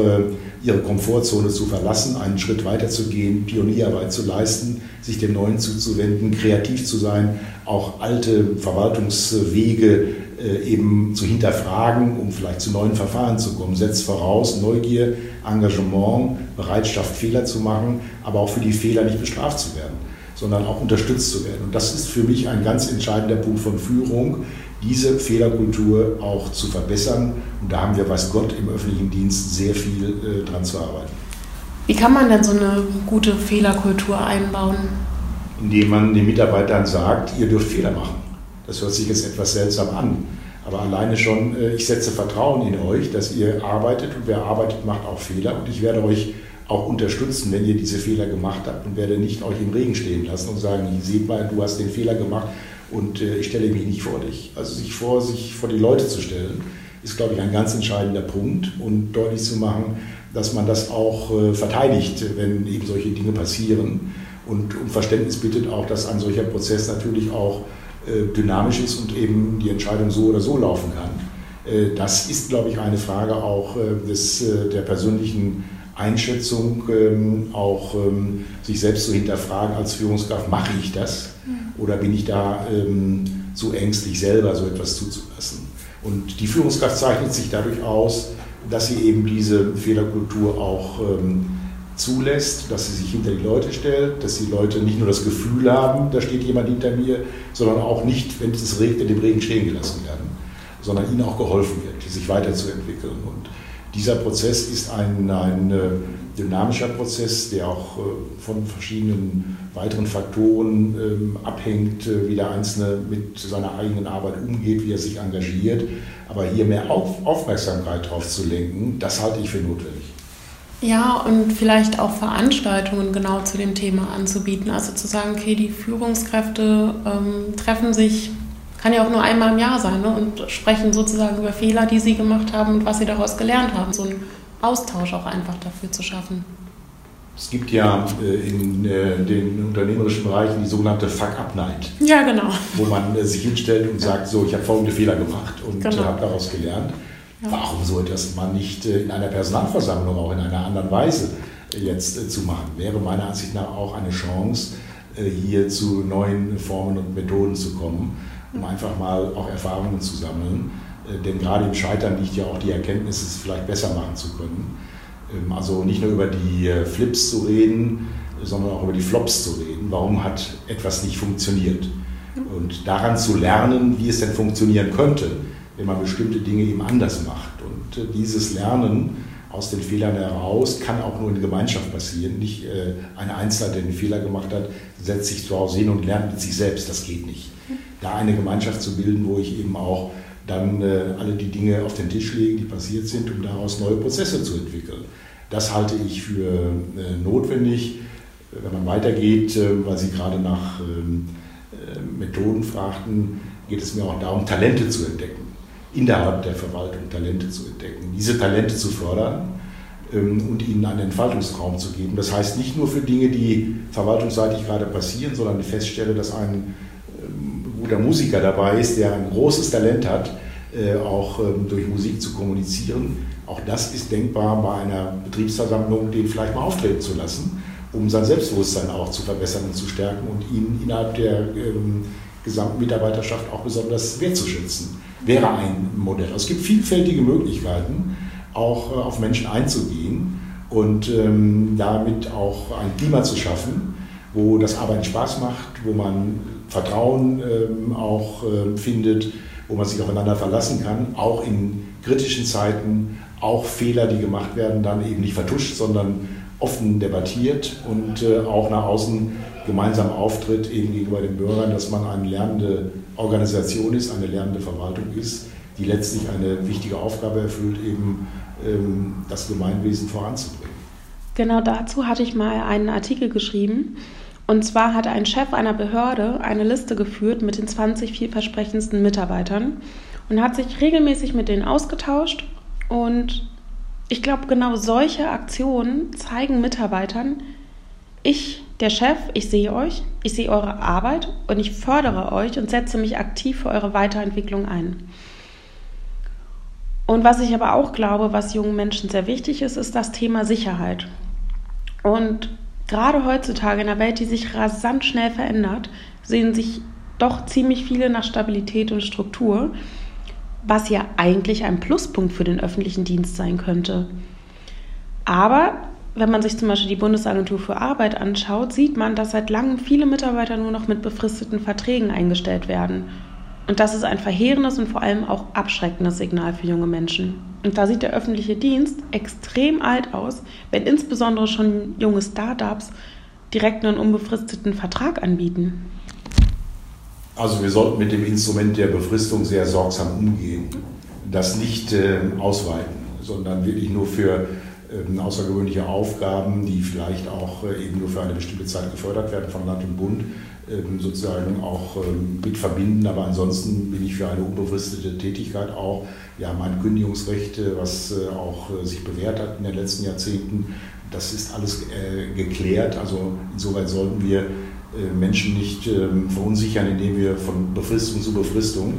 ihre Komfortzone zu verlassen, einen Schritt weiter zu gehen, Pionierarbeit zu leisten, sich dem Neuen zuzuwenden, kreativ zu sein, auch alte Verwaltungswege äh, eben zu hinterfragen, um vielleicht zu neuen Verfahren zu kommen. Setzt voraus Neugier, Engagement, Bereitschaft, Fehler zu machen, aber auch für die Fehler nicht bestraft zu werden, sondern auch unterstützt zu werden. Und das ist für mich ein ganz entscheidender Punkt von Führung, diese Fehlerkultur auch zu verbessern. Und da haben wir, weiß Gott, im öffentlichen Dienst sehr viel äh, dran zu arbeiten. Wie kann man denn so eine gute Fehlerkultur einbauen? Indem man den Mitarbeitern sagt, ihr dürft Fehler machen. Das hört sich jetzt etwas seltsam an. Aber alleine schon, äh, ich setze Vertrauen in euch, dass ihr arbeitet und wer arbeitet, macht auch Fehler. Und ich werde euch auch unterstützen, wenn ihr diese Fehler gemacht habt und werde nicht euch im Regen stehen lassen und sagen, seht mal, du hast den Fehler gemacht und äh, ich stelle mich nicht vor dich. Also sich vor sich vor die Leute zu stellen, ist, glaube ich, ein ganz entscheidender Punkt und deutlich zu machen, dass man das auch äh, verteidigt, wenn eben solche Dinge passieren und um Verständnis bittet auch, dass ein solcher Prozess natürlich auch äh, dynamisch ist und eben die Entscheidung so oder so laufen kann. Äh, das ist, glaube ich, eine Frage auch äh, des, äh, der persönlichen Einschätzung, ähm, auch ähm, sich selbst zu hinterfragen als Führungskraft, mache ich das mhm. oder bin ich da ähm, zu ängstlich selber so etwas zuzulassen. Und die Führungskraft zeichnet sich dadurch aus, dass sie eben diese Fehlerkultur auch ähm, zulässt, dass sie sich hinter die Leute stellt, dass die Leute nicht nur das Gefühl haben, da steht jemand hinter mir, sondern auch nicht, wenn es regnet, in dem Regen stehen gelassen werden, sondern ihnen auch geholfen wird, sich weiterzuentwickeln. Und dieser Prozess ist ein, ein dynamischer Prozess, der auch von verschiedenen weiteren Faktoren ähm, abhängt, wie der Einzelne mit seiner eigenen Arbeit umgeht, wie er sich engagiert. Aber hier mehr Aufmerksamkeit drauf zu lenken, das halte ich für notwendig. Ja, und vielleicht auch Veranstaltungen genau zu dem Thema anzubieten. Also zu sagen, okay, die Führungskräfte ähm, treffen sich, kann ja auch nur einmal im Jahr sein, ne, und sprechen sozusagen über Fehler, die sie gemacht haben und was sie daraus gelernt haben. So einen Austausch auch einfach dafür zu schaffen. Es gibt ja äh, in äh, den unternehmerischen Bereichen die sogenannte Fuck-Up-Night. Ja, genau. Wo man äh, sich hinstellt und sagt, so, ich habe folgende Fehler gemacht und genau. habe daraus gelernt. Ja. Warum sollte das man nicht in einer Personalversammlung auch in einer anderen Weise jetzt zu machen? Wäre meiner Ansicht nach auch eine Chance, hier zu neuen Formen und Methoden zu kommen, um einfach mal auch Erfahrungen zu sammeln. Denn gerade im Scheitern liegt ja auch die Erkenntnis, es vielleicht besser machen zu können. Ähm, also nicht nur über die Flips zu reden, sondern auch über die Flops zu reden. Warum hat etwas nicht funktioniert? Und daran zu lernen, wie es denn funktionieren könnte wenn man bestimmte Dinge eben anders macht. Und äh, dieses Lernen aus den Fehlern heraus kann auch nur in Gemeinschaft passieren. Nicht äh, ein Einzelner, der einen Fehler gemacht hat, setzt sich zu Hause hin und lernt mit sich selbst. Das geht nicht. Da eine Gemeinschaft zu bilden, wo ich eben auch dann äh, alle die Dinge auf den Tisch lege, die passiert sind, um daraus neue Prozesse zu entwickeln. Das halte ich für notwendig. Wenn man weitergeht, weil Sie gerade nach ähm, Methoden fragten, geht es mir auch darum, Talente zu entdecken innerhalb der Verwaltung Talente zu entdecken, diese Talente zu fördern ähm, und ihnen einen Entfaltungsraum zu geben. Das heißt nicht nur für Dinge, die verwaltungsseitig gerade passieren, sondern ich feststelle, dass ein guter Musiker dabei ist, der ein großes Talent hat, äh, auch ähm, durch Musik zu kommunizieren. Auch das ist denkbar bei einer Betriebsversammlung, den vielleicht mal auftreten zu lassen, um sein Selbstbewusstsein auch zu verbessern und zu stärken und ihn innerhalb der ähm, gesamten Mitarbeiterschaft auch besonders wertzuschätzen wäre ein Modell. Es gibt vielfältige Möglichkeiten, auch äh, auf Menschen einzugehen und ähm, damit auch ein Klima zu schaffen, wo das Arbeiten Spaß macht, wo man Vertrauen ähm, auch äh, findet, wo man sich aufeinander verlassen kann, auch in kritischen Zeiten, auch Fehler, die gemacht werden, dann eben nicht vertuscht, sondern offen debattiert und äh, auch nach außen gemeinsam auftritt, eben gegenüber den Bürgern, dass man eine lernende Organisation ist, eine lernende Verwaltung ist, die letztlich eine wichtige Aufgabe erfüllt, eben ähm, das Gemeinwesen voranzubringen. Genau dazu hatte ich mal einen Artikel geschrieben. Und zwar hat ein Chef einer Behörde eine Liste geführt mit den 20 vielversprechendsten Mitarbeitern und hat sich regelmäßig mit denen ausgetauscht. Und ich glaube, genau solche Aktionen zeigen Mitarbeitern, ich der Chef, ich sehe euch, ich sehe eure Arbeit und ich fördere euch und setze mich aktiv für eure Weiterentwicklung ein. Und was ich aber auch glaube, was jungen Menschen sehr wichtig ist, ist das Thema Sicherheit. Und gerade heutzutage in einer Welt, die sich rasant schnell verändert, sehen sich doch ziemlich viele nach Stabilität und Struktur, was ja eigentlich ein Pluspunkt für den öffentlichen Dienst sein könnte. Aber wenn man sich zum Beispiel die Bundesagentur für Arbeit anschaut, sieht man, dass seit langem viele Mitarbeiter nur noch mit befristeten Verträgen eingestellt werden. Und das ist ein verheerendes und vor allem auch abschreckendes Signal für junge Menschen. Und da sieht der öffentliche Dienst extrem alt aus, wenn insbesondere schon junge Startups direkt einen unbefristeten Vertrag anbieten. Also wir sollten mit dem Instrument der Befristung sehr sorgsam umgehen. Das nicht äh, ausweiten, sondern wirklich nur für ähm, außergewöhnliche Aufgaben, die vielleicht auch äh, eben nur für eine bestimmte Zeit gefördert werden von Land und Bund, sozusagen auch ähm, mit verbinden. Aber ansonsten bin ich für eine unbefristete Tätigkeit auch. Wir haben ein Kündigungsrecht, äh, was äh, auch sich bewährt hat in den letzten Jahrzehnten. Das ist alles geklärt. Also insoweit sollten wir Menschen nicht verunsichern, indem wir von Befristung zu Befristung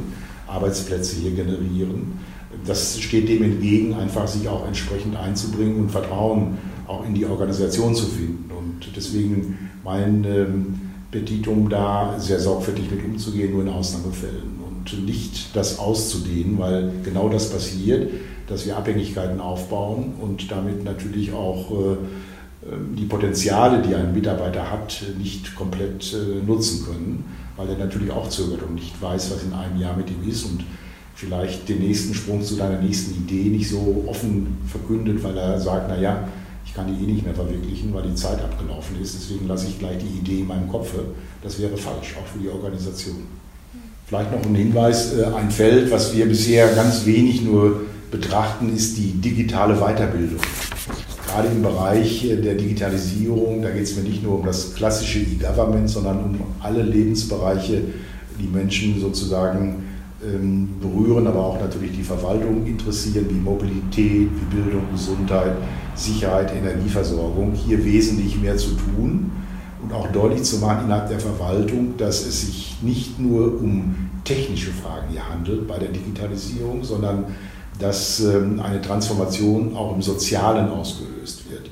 Arbeitsplätze hier generieren das steht dem entgegen, einfach sich auch entsprechend einzubringen und Vertrauen auch in die Organisation zu finden. Und deswegen mein Petitum da sehr sorgfältig mit umzugehen, nur in Ausnahmefällen. Und nicht das auszudehnen, weil genau das passiert, dass wir Abhängigkeiten aufbauen und damit natürlich auch äh, die Potenziale, die ein Mitarbeiter hat, nicht komplett äh, nutzen können, weil er natürlich auch zögert und nicht weiß, was in einem Jahr mit ihm ist und vielleicht den nächsten Sprung zu deiner nächsten Idee nicht so offen verkündet, weil er sagt, naja, ich kann die eh nicht mehr verwirklichen, weil die Zeit abgelaufen ist, deswegen lasse ich gleich die Idee in meinem Kopf. Das wäre falsch, auch für die Organisation. Vielleicht noch ein Hinweis, äh, ein Feld, was wir bisher ganz wenig nur betrachten, ist die digitale Weiterbildung. Gerade im Bereich äh, der Digitalisierung, da geht es mir nicht nur um das klassische E-Government, sondern um alle Lebensbereiche, die Menschen sozusagen berühren, aber auch natürlich die Verwaltung interessieren, wie Mobilität, wie Bildung, Gesundheit, Sicherheit, Energieversorgung. Hier wesentlich mehr zu tun und auch deutlich zu machen innerhalb der Verwaltung, dass es sich nicht nur um technische Fragen hier handelt bei der Digitalisierung, sondern dass ähm, eine Transformation auch im Sozialen ausgelöst wird.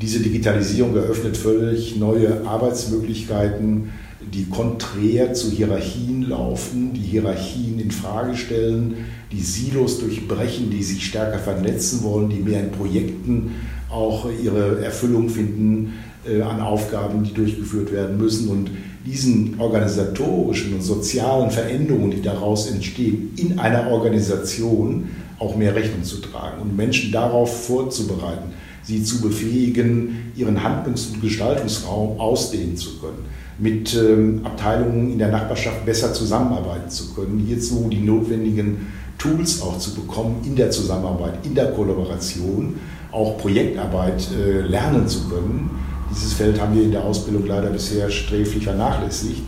Diese Digitalisierung eröffnet völlig neue Arbeitsmöglichkeiten, die konträr zu Hierarchien laufen, die Hierarchien in Frage stellen, die Silos durchbrechen, die sich stärker vernetzen wollen, die mehr in Projekten auch ihre Erfüllung finden äh, an Aufgaben, die durchgeführt werden müssen. Und diesen organisatorischen und sozialen Veränderungen, die daraus entstehen, in einer Organisation auch mehr Rechnung zu tragen und Menschen darauf vorzubereiten, sie zu befähigen, ihren Handlungs- und Gestaltungsraum ausdehnen zu können, mit ähm, Abteilungen in der Nachbarschaft besser zusammenarbeiten zu können, hierzu die notwendigen Tools auch zu bekommen in der Zusammenarbeit, in der Kollaboration, auch Projektarbeit äh, lernen zu können dieses Feld haben wir in der Ausbildung leider bisher sträflich vernachlässigt.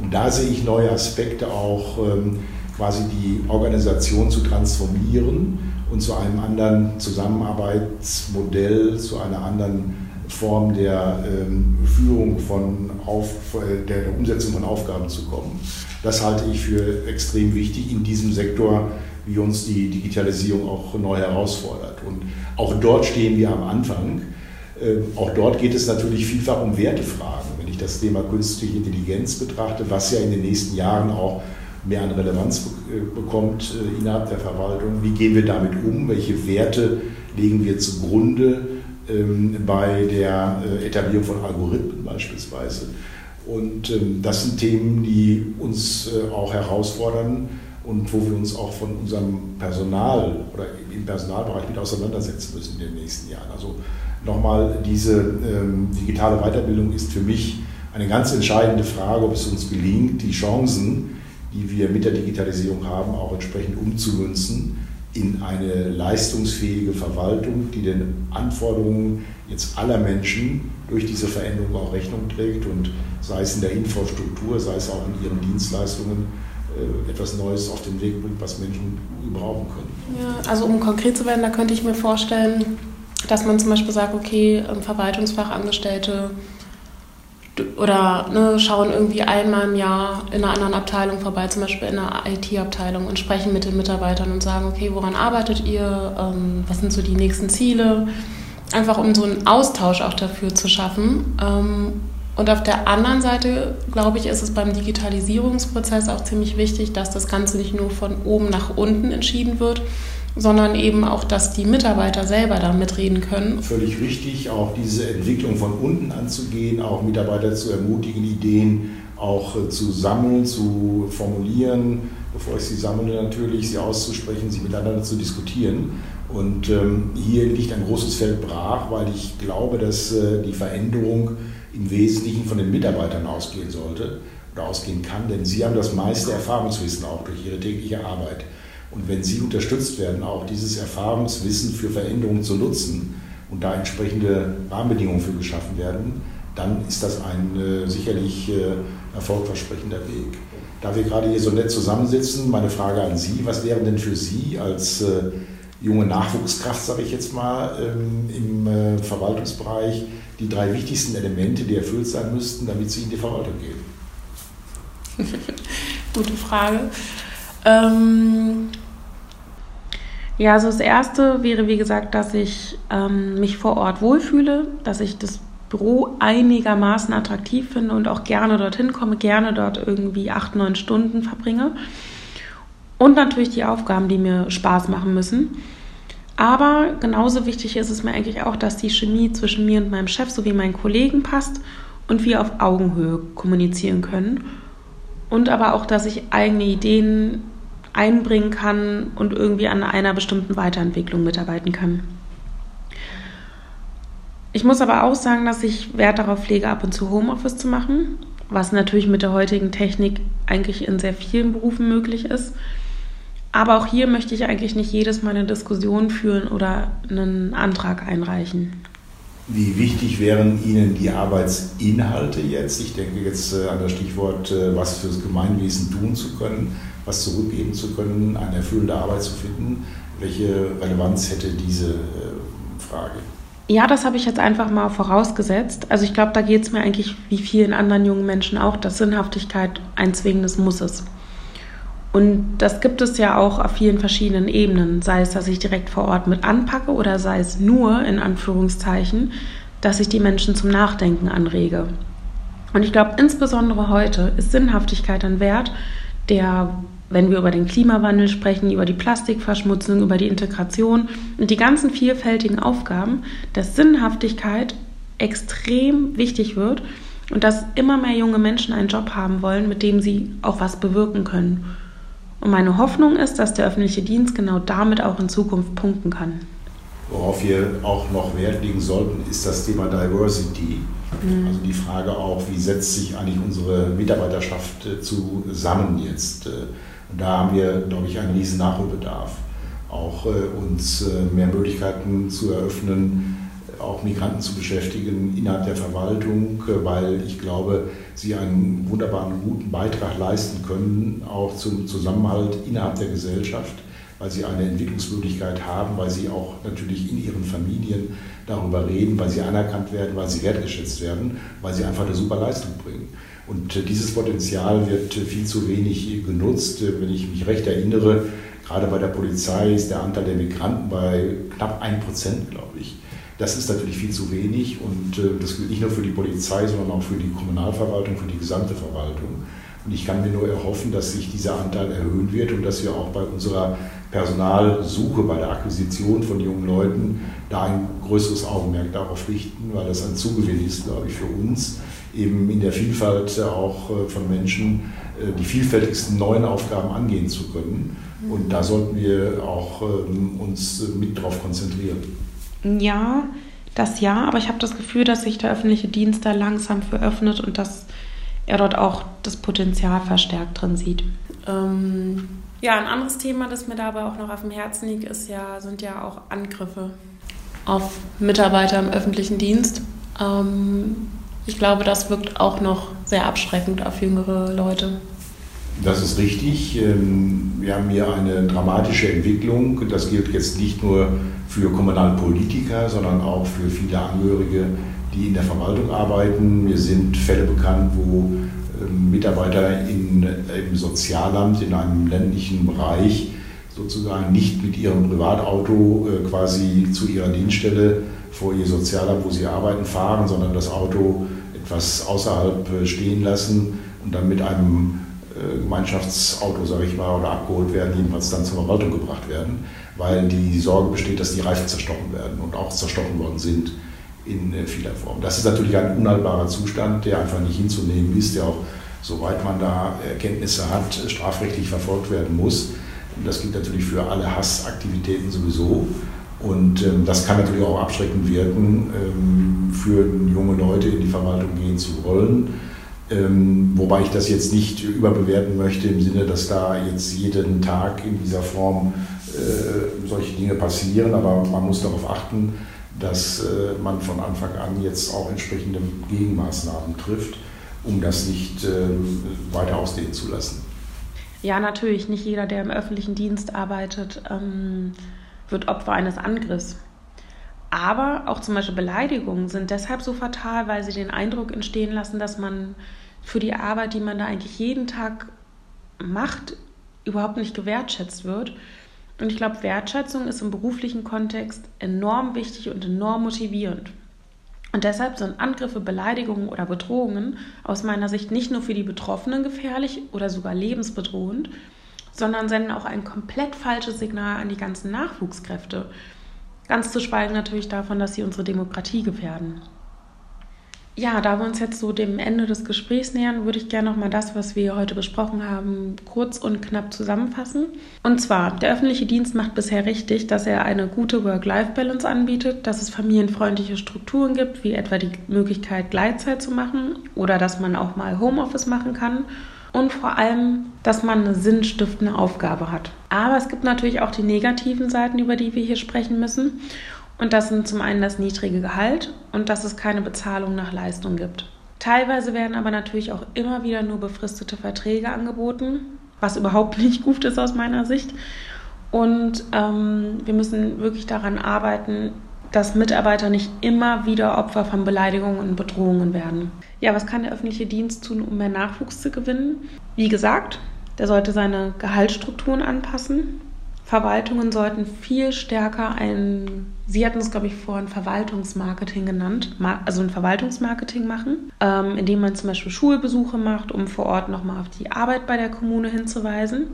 Und da sehe ich neue Aspekte auch ähm, quasi die Organisation zu transformieren und zu einem anderen Zusammenarbeitsmodell, zu einer anderen Form der ähm, Führung von auf, der, Umsetzung von Aufgaben zu kommen. Das halte ich für extrem wichtig in diesem Sektor, wie uns die Digitalisierung auch neu herausfordert. Und auch dort stehen wir am Anfang. Ähm, auch dort geht es natürlich vielfach um Wertefragen. Wenn ich das Thema künstliche Intelligenz betrachte, was ja in den nächsten Jahren auch mehr an Relevanz äh, bekommt äh, innerhalb der Verwaltung, wie gehen wir damit um? Welche Werte legen wir zugrunde bei der äh, Etablierung von Algorithmen beispielsweise? Und ähm, das sind Themen, die uns auch herausfordern und wo wir uns auch von unserem Personal oder im Personalbereich mit auseinandersetzen müssen in den nächsten Jahren. Also nochmal, diese ähm, digitale Weiterbildung ist für mich eine ganz entscheidende Frage, ob es uns gelingt, die Chancen, die wir mit der Digitalisierung haben, auch entsprechend umzumünzen in eine leistungsfähige Verwaltung, die den Anforderungen jetzt aller Menschen durch diese Veränderung auch Rechnung trägt und sei es in der Infrastruktur, sei es auch in ihren Dienstleistungen äh, etwas Neues auf den Weg bringt, was Menschen gebrauchen können. Ja, also um konkret zu werden, da könnte ich mir vorstellen, dass man zum Beispiel sagt, okay, Verwaltungsfachangestellte oder ne, schauen irgendwie einmal im Jahr in einer anderen Abteilung vorbei, zum Beispiel in einer IT-Abteilung und sprechen mit den Mitarbeitern und sagen, okay, woran arbeitet ihr, ähm, was sind so die nächsten Ziele, einfach um so einen Austausch auch dafür zu schaffen. Ähm, und auf der anderen Seite, glaube ich, ist es beim Digitalisierungsprozess auch ziemlich wichtig, dass das Ganze nicht nur von oben nach unten entschieden wird, sondern eben auch, dass die Mitarbeiter selber da mitreden können. Völlig richtig, auch diese Entwicklung von unten anzugehen, auch Mitarbeiter zu ermutigen, Ideen auch äh, zu sammeln, zu formulieren, bevor ich sie sammle natürlich, sie auszusprechen, sie miteinander zu diskutieren. Und ähm, hier liegt ein großes Feld brach, weil ich glaube, dass äh, die Veränderung im Wesentlichen von den Mitarbeitern ausgehen sollte oder ausgehen kann, denn sie haben das meiste Erfahrungswissen auch durch ihre tägliche Arbeit. Und wenn Sie unterstützt werden, auch dieses Erfahrungswissen für Veränderungen zu nutzen und da entsprechende Rahmenbedingungen für geschaffen werden, dann ist das ein äh, sicherlich äh, erfolgversprechender Weg. Da wir gerade hier so nett zusammensitzen, meine Frage an Sie, was wären denn für Sie als äh, junge Nachwuchskraft, sage ich jetzt mal, ähm, im äh, Verwaltungsbereich die drei wichtigsten Elemente, die erfüllt sein müssten, damit Sie in die Verwaltung gehen? Gute Frage. Ähm ja, also das Erste wäre, wie gesagt, dass ich ähm, mich vor Ort wohlfühle, dass ich das Büro einigermaßen attraktiv finde und auch gerne dorthin komme, gerne dort irgendwie acht, neun Stunden verbringe. Und natürlich die Aufgaben, die mir Spaß machen müssen. Aber genauso wichtig ist es mir eigentlich auch, dass die Chemie zwischen mir und meinem Chef sowie meinen Kollegen passt und wir auf Augenhöhe kommunizieren können. Und aber auch, dass ich eigene Ideen einbringen kann und irgendwie an einer bestimmten Weiterentwicklung mitarbeiten kann. Ich muss aber auch sagen, dass ich Wert darauf lege, ab und zu Homeoffice zu machen, was natürlich mit der heutigen Technik eigentlich in sehr vielen Berufen möglich ist. Aber auch hier möchte ich eigentlich nicht jedes Mal eine Diskussion führen oder einen Antrag einreichen. Wie wichtig wären Ihnen die Arbeitsinhalte jetzt? Ich denke jetzt äh, an das Stichwort, äh, was fürs Gemeinwesen tun zu können, was zurückgeben zu können, eine erfüllende Arbeit zu finden. Welche Relevanz hätte diese äh, Frage? Ja, das habe ich jetzt einfach mal vorausgesetzt. Also ich glaube, da geht es mir eigentlich wie vielen anderen jungen Menschen auch, dass Sinnhaftigkeit ein zwingendes Muss ist. Und das gibt es ja auch auf vielen verschiedenen Ebenen, sei es, dass ich direkt vor Ort mit anpacke oder sei es nur, in Anführungszeichen, dass ich die Menschen zum Nachdenken anrege. Und ich glaube, insbesondere heute ist Sinnhaftigkeit ein Wert, der, wenn wir über den Klimawandel sprechen, über die Plastikverschmutzung, über die Integration und die ganzen vielfältigen Aufgaben, dass Sinnhaftigkeit extrem wichtig wird und dass immer mehr junge Menschen einen Job haben wollen, mit dem sie auch was bewirken können. Und meine Hoffnung ist, dass der öffentliche Dienst genau damit auch in Zukunft punkten kann. Worauf wir auch noch Wert legen sollten, ist das Thema Diversity. Mhm. Also die Frage auch, wie setzt sich eigentlich unsere Mitarbeiterschaft äh, zusammen jetzt? Äh, und da haben wir, glaube ich, einen riesen Nachholbedarf. Auch äh, uns mehr Möglichkeiten zu eröffnen, auch Migranten zu beschäftigen innerhalb der Verwaltung, äh, weil ich glaube, sie einen wunderbaren, guten Beitrag leisten können, auch zum Zusammenhalt innerhalb der Gesellschaft, weil sie eine Entwicklungsmöglichkeit haben, weil sie auch natürlich in ihren Familien darüber reden, weil sie anerkannt werden, weil sie wertgeschätzt werden, weil sie einfach eine super Leistung bringen. Und äh, dieses Potenzial wird viel zu wenig genutzt. Äh, wenn ich mich recht erinnere, gerade bei der Polizei ist der Anteil der Migranten bei knapp 1 Prozent, glaube ich. Das ist natürlich viel zu wenig und äh, das gilt nicht nur für die Polizei, sondern auch für die Kommunalverwaltung, für die gesamte Verwaltung. Und ich kann mir nur erhoffen, dass sich dieser Anteil erhöhen wird und dass wir auch bei unserer Personalsuche, bei der Akquisition von jungen Leuten da ein größeres Augenmerk darauf richten, weil das ein Zugewinn ist, glaube ich, für uns, eben in der Vielfalt auch äh, von Menschen äh, die vielfältigsten neuen Aufgaben angehen zu können. Und da sollten wir auch ähm, uns mit darauf konzentrieren. Ja, das ja, aber ich habe das Gefühl, dass sich der öffentliche Dienst da langsam für öffnet und dass er dort auch das Potenzial verstärkt drin sieht. Ähm, ja, ein anderes Thema, das mir dabei auch noch auf dem Herzen liegt, ist ja, sind ja auch Angriffe auf Mitarbeiter im öffentlichen Dienst. Ähm, ich glaube, das wirkt auch noch sehr abschreckend auf jüngere Leute. Das ist richtig. Ähm, wir haben hier eine dramatische Entwicklung. Das gilt jetzt nicht nur für Kommunalpolitiker, sondern auch für viele Angehörige, die in der Verwaltung arbeiten. Mir sind Fälle bekannt, wo ähm, Mitarbeiter in, im Sozialamt in einem ländlichen Bereich sozusagen nicht mit ihrem Privatauto äh, quasi zu ihrer Dienststelle vor ihr Sozialamt, wo sie arbeiten, fahren, sondern das Auto etwas außerhalb äh, stehen lassen und dann mit einem äh, Gemeinschaftsauto, sage ich mal, oder abgeholt werden, jedenfalls dann zur Verwaltung gebracht werden, weil die Sorge besteht, dass die Reifen zerstochen werden und auch zerstochen worden sind in äh, vieler Form. Das ist natürlich ein unhaltbarer Zustand, der einfach nicht hinzunehmen ist, der auch, soweit man da Erkenntnisse hat, strafrechtlich verfolgt werden muss. Das gilt natürlich für alle Hassaktivitäten sowieso. Und ähm, das kann natürlich auch abschreckend wirken, ähm, für junge Leute in die Verwaltung gehen zu wollen ähm, wobei ich das jetzt nicht überbewerten möchte im Sinne, dass da jetzt jeden Tag in dieser Form äh, solche Dinge passieren, aber man muss darauf achten, dass äh, man von Anfang an jetzt auch entsprechende Gegenmaßnahmen trifft, um das nicht äh, weiter ausdehnen zu lassen. Ja, natürlich. Nicht jeder, der im öffentlichen Dienst arbeitet, ähm, wird Opfer eines Angriffs. Aber auch zum Beispiel Beleidigungen sind deshalb so fatal, weil sie den Eindruck entstehen lassen, dass man für die Arbeit, die man da eigentlich jeden Tag macht, überhaupt nicht gewertschätzt wird. Und ich glaube, Wertschätzung ist im beruflichen Kontext enorm wichtig und enorm motivierend. Und deshalb sind Angriffe, Beleidigungen oder Bedrohungen aus meiner Sicht nicht nur für die Betroffenen gefährlich oder sogar lebensbedrohend, sondern senden auch ein komplett falsches Signal an die ganzen Nachwuchskräfte. Ganz zu schweigen natürlich davon, dass sie unsere Demokratie gefährden. Ja, da wir uns jetzt so dem Ende des Gesprächs nähern, würde ich gerne nochmal das, was wir heute besprochen haben, kurz und knapp zusammenfassen. Und zwar, der öffentliche Dienst macht bisher richtig, dass er eine gute Work-Life-Balance anbietet, dass es familienfreundliche Strukturen gibt, wie etwa die Möglichkeit, Gleitzeit zu machen oder dass man auch mal Homeoffice machen kann und vor allem, dass man eine sinnstiftende Aufgabe hat. Aber es gibt natürlich auch die negativen Seiten, über die wir hier sprechen müssen. Und das sind zum einen das niedrige Gehalt und dass es keine Bezahlung nach Leistung gibt. Teilweise werden aber natürlich auch immer wieder nur befristete Verträge angeboten, was überhaupt nicht gut ist aus meiner Sicht. Und ähm, wir müssen wirklich daran arbeiten, dass Mitarbeiter nicht immer wieder Opfer von Beleidigungen und Bedrohungen werden. Ja, was kann der öffentliche Dienst tun, um mehr Nachwuchs zu gewinnen? Wie gesagt, der sollte seine Gehaltsstrukturen anpassen. Verwaltungen sollten viel stärker ein, Sie hatten es, glaube ich, vorhin Verwaltungsmarketing genannt, also ein Verwaltungsmarketing machen, ähm, indem man zum Beispiel Schulbesuche macht, um vor Ort nochmal auf die Arbeit bei der Kommune hinzuweisen.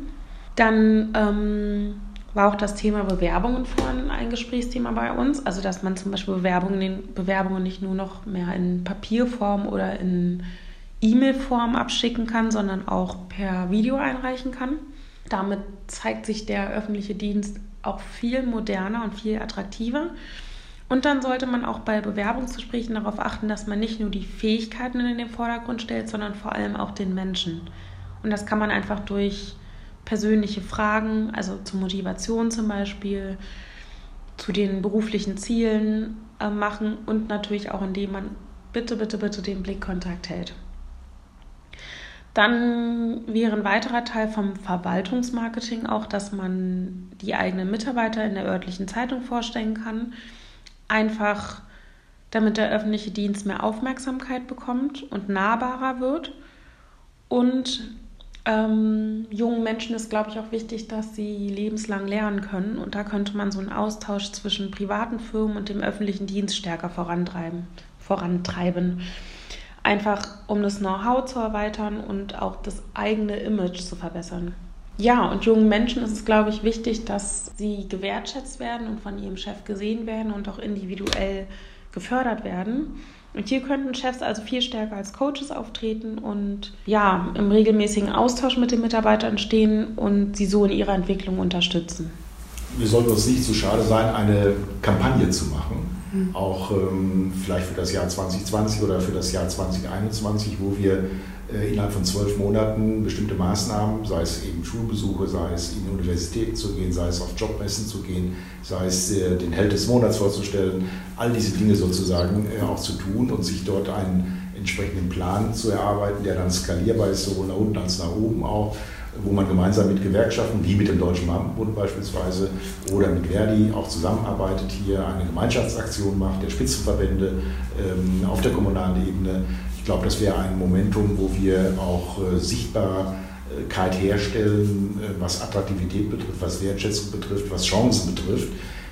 Dann ähm, war auch das Thema Bewerbungen vorhin ein Gesprächsthema bei uns. Also, dass man zum Beispiel Bewerbungen, Bewerbungen nicht nur noch mehr in Papierform oder in E-Mail-Form abschicken kann, sondern auch per Video einreichen kann. Damit zeigt sich der öffentliche Dienst auch viel moderner und viel attraktiver. Und dann sollte man auch bei Bewerbungsgesprächen darauf achten, dass man nicht nur die Fähigkeiten in den Vordergrund stellt, sondern vor allem auch den Menschen. Und das kann man einfach durch persönliche Fragen, also zur Motivation zum Beispiel, zu den beruflichen Zielen äh, machen und natürlich auch, indem man bitte, bitte, bitte den Blickkontakt hält. Dann wäre ein weiterer Teil vom Verwaltungsmarketing auch, dass man die eigenen Mitarbeiter in der örtlichen Zeitung vorstellen kann. Einfach damit der öffentliche Dienst mehr Aufmerksamkeit bekommt und nahbarer wird. Und ähm, jungen Menschen ist, glaube ich, auch wichtig, dass sie lebenslang lernen können. Und da könnte man so einen Austausch zwischen privaten Firmen und dem öffentlichen Dienst stärker vorantreiben. vorantreiben einfach um das Know-how zu erweitern und auch das eigene Image zu verbessern. Ja, und jungen Menschen ist es, glaube ich, wichtig, dass sie gewertschätzt werden und von ihrem Chef gesehen werden und auch individuell gefördert werden. Und hier könnten Chefs also viel stärker als Coaches auftreten und ja, im regelmäßigen Austausch mit den Mitarbeitern stehen und sie so in ihrer Entwicklung unterstützen. Wir sollten uns nicht zu schade sein, eine Kampagne zu machen Mhm. Auch ähm, vielleicht für das Jahr 2020 oder für das Jahr 2021, wo wir innerhalb von zwölf Monaten bestimmte Maßnahmen, sei es eben Schulbesuche, sei es in Universitäten zu gehen, sei es auf Jobmessen zu gehen, sei es äh, den Held des Monats vorzustellen, all diese Dinge sozusagen äh, auch zu tun und sich dort einen entsprechenden Plan zu erarbeiten, der dann skalierbar ist, sowohl nach unten als nach oben auch wo man gemeinsam mit Gewerkschaften, wie mit dem Deutschen Beamtenbund beispielsweise oder mit Verdi auch zusammenarbeitet, hier eine Gemeinschaftsaktion macht, der Spitzenverbände ähm, auf der kommunalen Ebene. Ich glaube, das wäre ein Momentum, wo wir auch äh, Sichtbarkeit herstellen, äh, was Attraktivität betrifft, was Wertschätzung betrifft, was Chancen betrifft.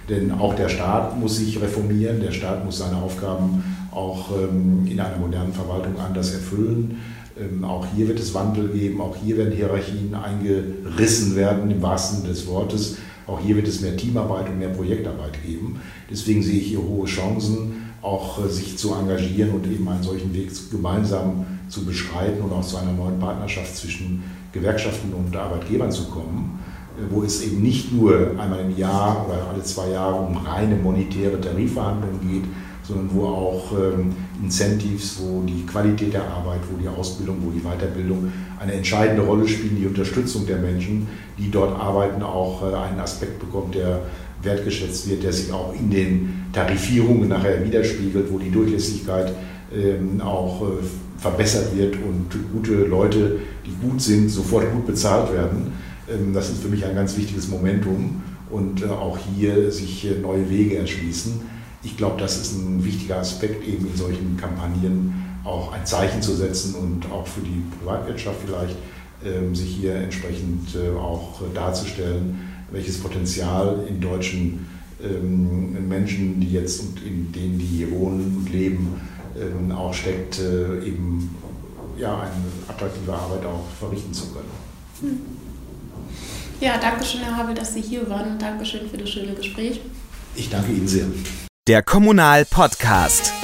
Denn auch der Staat muss sich reformieren, der Staat muss seine Aufgaben auch ähm, in einer modernen Verwaltung anders erfüllen. Ähm, auch hier wird es Wandel geben, auch hier werden Hierarchien eingerissen werden, im wahrsten Sinne des Wortes. Auch hier wird es mehr Teamarbeit und mehr Projektarbeit geben. Deswegen sehe ich hier hohe Chancen, auch äh, sich zu engagieren und eben einen solchen Weg gemeinsam zu beschreiten und auch zu einer neuen Partnerschaft zwischen Gewerkschaften und Arbeitgebern zu kommen, äh, wo es eben nicht nur einmal im Jahr oder alle zwei Jahre um reine monetäre Tarifverhandlungen geht, sondern wo auch ähm, Incentives, wo die Qualität der Arbeit, wo die Ausbildung, wo die Weiterbildung eine entscheidende Rolle spielen, die Unterstützung der Menschen, die dort arbeiten, auch äh, einen Aspekt bekommt, der wertgeschätzt wird, der sich auch in den Tarifierungen nachher widerspiegelt, wo die Durchlässigkeit ähm, auch äh, verbessert wird und gute Leute, die gut sind, sofort gut bezahlt werden. Ähm, das ist für mich ein ganz wichtiges Momentum und äh, auch hier sich neue Wege erschließen ich glaube, das ist ein wichtiger Aspekt, eben in solchen Kampagnen auch ein Zeichen zu setzen und auch für die Privatwirtschaft vielleicht ähm, sich hier entsprechend äh, auch darzustellen, welches Potenzial in deutschen ähm, Menschen, die jetzt und in denen die hier wohnen und leben, ähm, auch steckt, äh, eben ja, eine attraktive Arbeit auch verrichten zu können. Hm. Ja, danke schön, Herr Habel, dass Sie hier waren. Dankeschön für das schöne Gespräch. Ich danke Ihnen sehr. Der Kommunal Podcast.